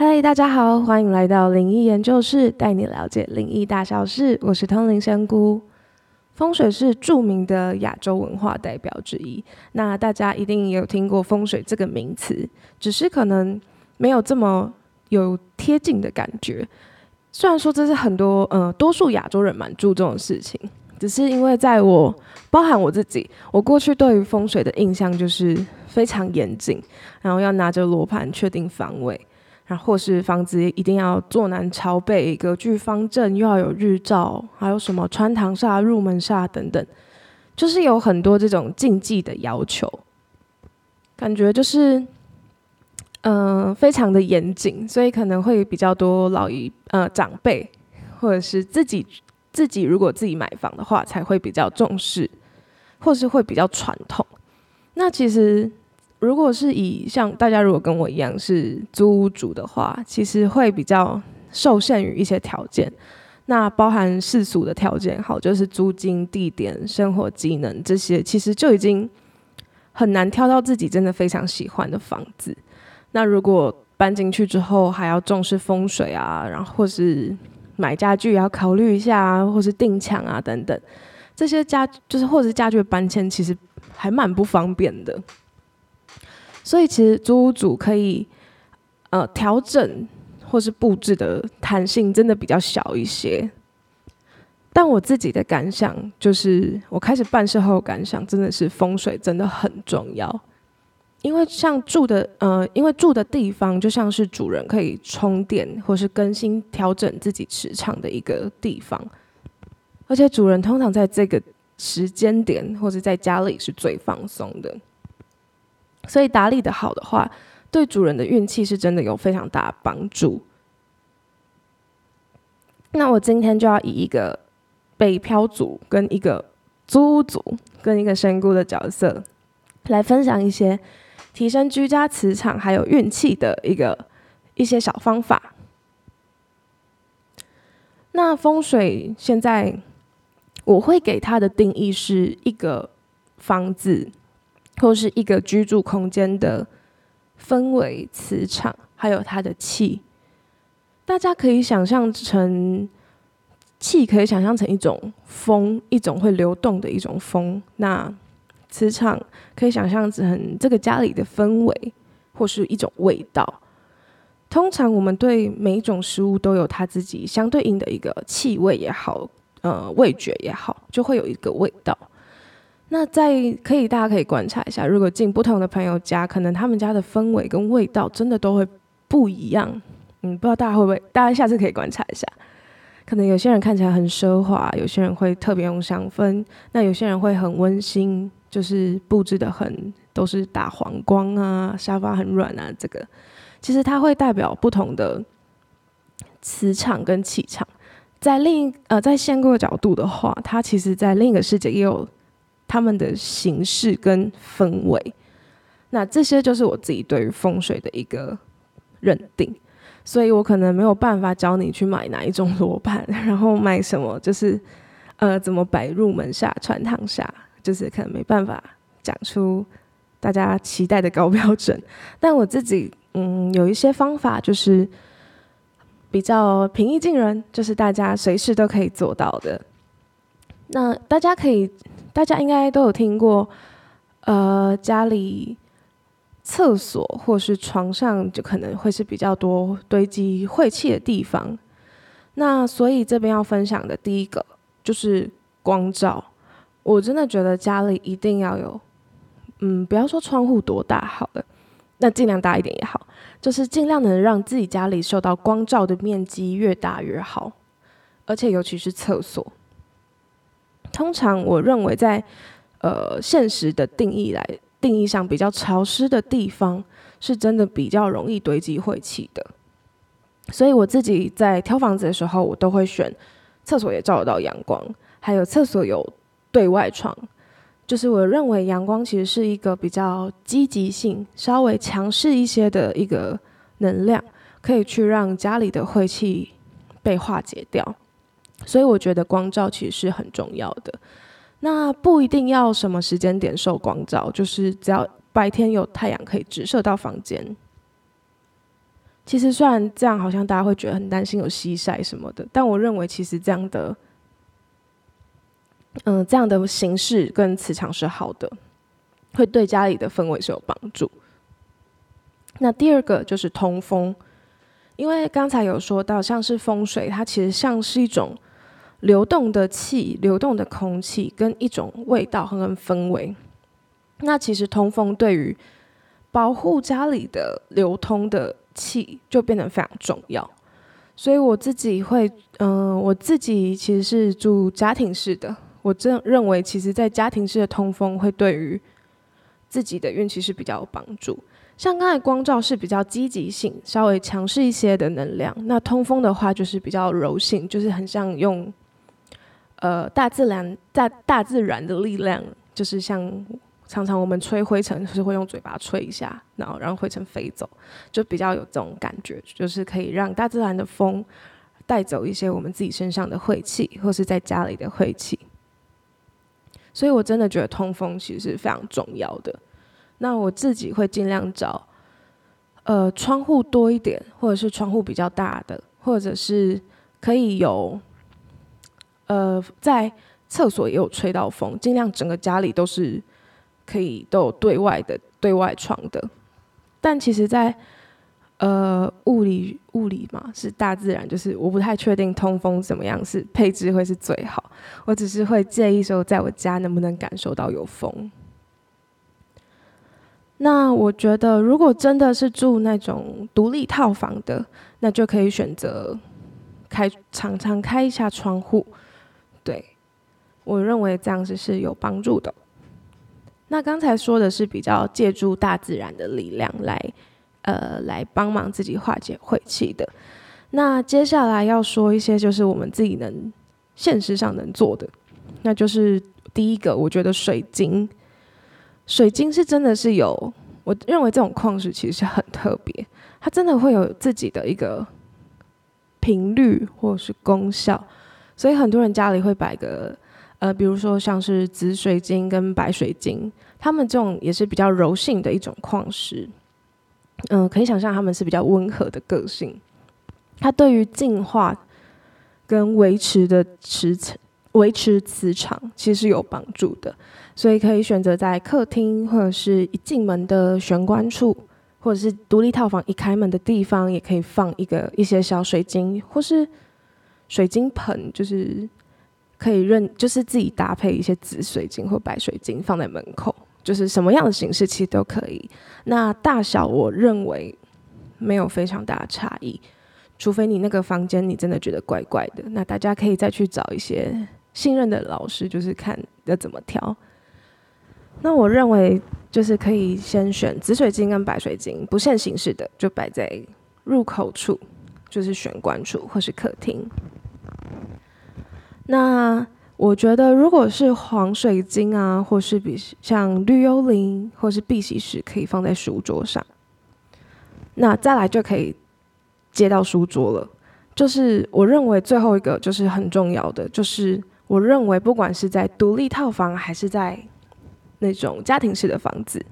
嗨，大家好，欢迎来到灵异研究室，带你了解灵异大小事。我是通灵仙姑。风水是著名的亚洲文化代表之一，那大家一定也有听过风水这个名词，只是可能没有这么有贴近的感觉。虽然说这是很多呃多数亚洲人蛮注重的事情，只是因为在我包含我自己，我过去对于风水的印象就是非常严谨，然后要拿着罗盘确定方位。然后或是房子一定要坐南朝北，格局方正，又要有日照，还有什么穿堂煞、入门煞等等，就是有很多这种禁忌的要求，感觉就是，嗯，非常的严谨，所以可能会比较多老一呃长辈，或者是自己自己如果自己买房的话，才会比较重视，或是会比较传统。那其实。如果是以像大家如果跟我一样是租屋主的话，其实会比较受限于一些条件，那包含世俗的条件，好，就是租金、地点、生活机能这些，其实就已经很难挑到自己真的非常喜欢的房子。那如果搬进去之后还要重视风水啊，然后或是买家具也要考虑一下啊，或是定墙啊等等，这些家就是或者是家具搬迁，其实还蛮不方便的。所以其实租屋主可以，呃，调整或是布置的弹性真的比较小一些。但我自己的感想就是，我开始办事后感想真的是风水真的很重要。因为像住的，呃，因为住的地方就像是主人可以充电或是更新调整自己磁场的一个地方，而且主人通常在这个时间点或者在家里是最放松的。所以打理的好的话，对主人的运气是真的有非常大的帮助。那我今天就要以一个北漂族、跟一个租屋族、跟一个身姑的角色，来分享一些提升居家磁场还有运气的一个一些小方法。那风水现在我会给它的定义是一个房子。或是一个居住空间的氛围、磁场，还有它的气，大家可以想象成气，可以想象成一种风，一种会流动的一种风。那磁场可以想象成这个家里的氛围，或是一种味道。通常我们对每一种食物都有它自己相对应的一个气味也好，呃，味觉也好，就会有一个味道。那在可以，大家可以观察一下，如果进不同的朋友家，可能他们家的氛围跟味道真的都会不一样。嗯，不知道大家会不会？大家下次可以观察一下。可能有些人看起来很奢华，有些人会特别用香氛，那有些人会很温馨，就是布置的很都是打黄光啊，沙发很软啊。这个其实它会代表不同的磁场跟气场。在另一呃，在仙姑的角度的话，它其实在另一个世界也有。他们的形式跟氛围，那这些就是我自己对于风水的一个认定，所以我可能没有办法教你去买哪一种罗盘，然后买什么，就是呃怎么摆入门下、穿堂下，就是可能没办法讲出大家期待的高标准。但我自己嗯有一些方法，就是比较平易近人，就是大家随时都可以做到的。那大家可以。大家应该都有听过，呃，家里厕所或是床上就可能会是比较多堆积晦气的地方。那所以这边要分享的第一个就是光照。我真的觉得家里一定要有，嗯，不要说窗户多大好了，那尽量大一点也好，就是尽量能让自己家里受到光照的面积越大越好，而且尤其是厕所。通常我认为，在呃现实的定义来定义上，比较潮湿的地方是真的比较容易堆积晦气的。所以我自己在挑房子的时候，我都会选厕所也照得到阳光，还有厕所有对外窗。就是我认为阳光其实是一个比较积极性稍微强势一些的一个能量，可以去让家里的晦气被化解掉。所以我觉得光照其实是很重要的。那不一定要什么时间点受光照，就是只要白天有太阳可以直射到房间，其实虽然这样好像大家会觉得很担心有西晒什么的，但我认为其实这样的，嗯，这样的形式跟磁场是好的，会对家里的氛围是有帮助。那第二个就是通风，因为刚才有说到，像是风水，它其实像是一种流动的气、流动的空气跟一种味道和氛围。那其实通风对于保护家里的流通的。气就变得非常重要，所以我自己会，嗯，我自己其实是住家庭式的，我真认为，其实，在家庭式的通风会对于自己的运气是比较有帮助。像刚才光照是比较积极性、稍微强势一些的能量，那通风的话就是比较柔性，就是很像用，呃，大自然大大自然的力量，就是像。常常我们吹灰尘是会用嘴巴吹一下，然后让灰尘飞走，就比较有这种感觉，就是可以让大自然的风带走一些我们自己身上的晦气，或是在家里的晦气。所以我真的觉得通风其实是非常重要的。那我自己会尽量找，呃，窗户多一点，或者是窗户比较大的，或者是可以有，呃，在厕所也有吹到风，尽量整个家里都是。可以都有对外的对外窗的，但其实，在呃物理物理嘛是大自然，就是我不太确定通风怎么样是配置会是最好。我只是会介意说，在我家能不能感受到有风。那我觉得，如果真的是住那种独立套房的，那就可以选择开常常开一下窗户。我认为这样子是有帮助的。那刚才说的是比较借助大自然的力量来，呃，来帮忙自己化解晦气的。那接下来要说一些就是我们自己能现实上能做的，那就是第一个，我觉得水晶，水晶是真的是有，我认为这种矿石其实是很特别，它真的会有自己的一个频率或者是功效，所以很多人家里会摆个。呃，比如说像是紫水晶跟白水晶，它们这种也是比较柔性的一种矿石。嗯，可以想象它们是比较温和的个性。它对于净化跟维持的磁维持磁场其实有帮助的，所以可以选择在客厅或者是一进门的玄关处，或者是独立套房一开门的地方，也可以放一个一些小水晶或是水晶盆，就是。可以认，就是自己搭配一些紫水晶或白水晶放在门口，就是什么样的形式其实都可以。那大小我认为没有非常大的差异，除非你那个房间你真的觉得怪怪的，那大家可以再去找一些信任的老师，就是看要怎么调。那我认为就是可以先选紫水晶跟白水晶，不限形式的，就摆在入口处，就是玄关处或是客厅。那我觉得，如果是黄水晶啊，或是比像绿幽灵，或是碧玺石，可以放在书桌上。那再来就可以接到书桌了。就是我认为最后一个就是很重要的，就是我认为不管是在独立套房，还是在那种家庭式的房子，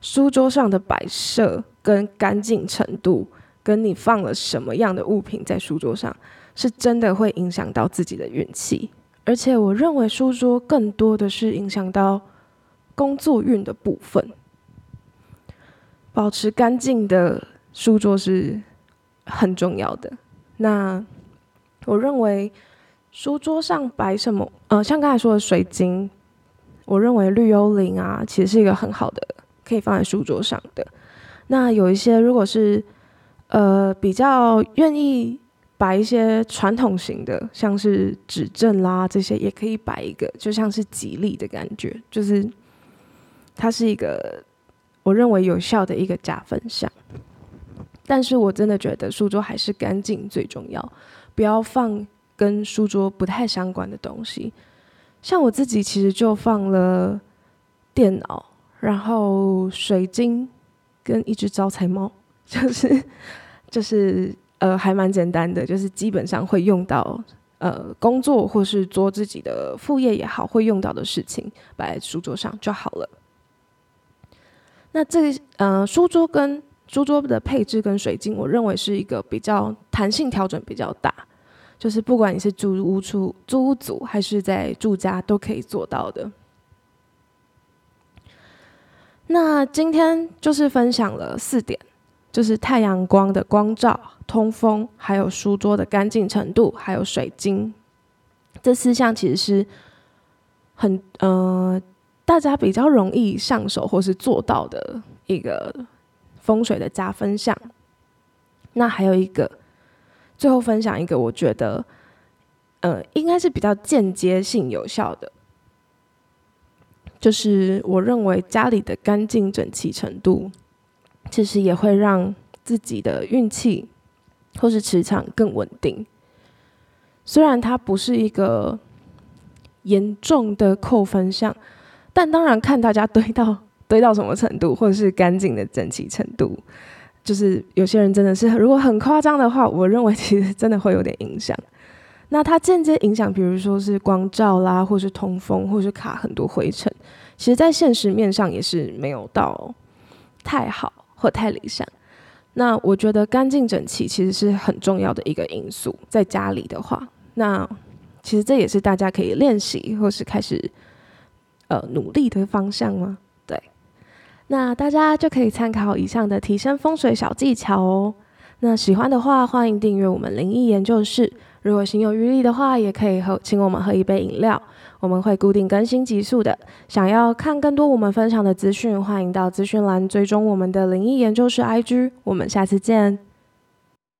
书桌上的摆设跟干净程度，跟你放了什么样的物品在书桌上。是真的会影响到自己的运气，而且我认为书桌更多的是影响到工作运的部分。保持干净的书桌是很重要的。那我认为书桌上摆什么？呃，像刚才说的水晶，我认为绿幽灵啊，其实是一个很好的可以放在书桌上的。那有一些如果是呃比较愿意。摆一些传统型的，像是指正啦这些，也可以摆一个，就像是吉利的感觉，就是它是一个我认为有效的一个加分项。但是我真的觉得书桌还是干净最重要，不要放跟书桌不太相关的东西。像我自己其实就放了电脑，然后水晶跟一只招财猫，就是 就是。呃，还蛮简单的，就是基本上会用到，呃，工作或是做自己的副业也好，会用到的事情摆在书桌上就好了。那这个，呃，书桌跟书桌的配置跟水晶，我认为是一个比较弹性调整比较大，就是不管你是租屋处租屋组还是在住家都可以做到的。那今天就是分享了四点，就是太阳光的光照、通风，还有书桌的干净程度，还有水晶，这四项其实是很呃大家比较容易上手或是做到的一个风水的加分项。那还有一个，最后分享一个，我觉得呃应该是比较间接性有效的。就是我认为家里的干净整齐程度，其实也会让自己的运气或是磁场更稳定。虽然它不是一个严重的扣分项，但当然看大家堆到 堆到什么程度，或者是干净的整齐程度。就是有些人真的是如果很夸张的话，我认为其实真的会有点影响。那它间接影响，比如说是光照啦，或是通风，或是卡很多灰尘，其实，在现实面上也是没有到太好或太理想。那我觉得干净整齐其实是很重要的一个因素，在家里的话，那其实这也是大家可以练习或是开始呃努力的方向吗？对，那大家就可以参考以上的提升风水小技巧哦。那喜欢的话，欢迎订阅我们灵异研究室。如果心有余力的话，也可以喝，请我们喝一杯饮料。我们会固定更新集数的。想要看更多我们分享的资讯，欢迎到资讯栏追踪我们的灵异研究室 IG。我们下次见。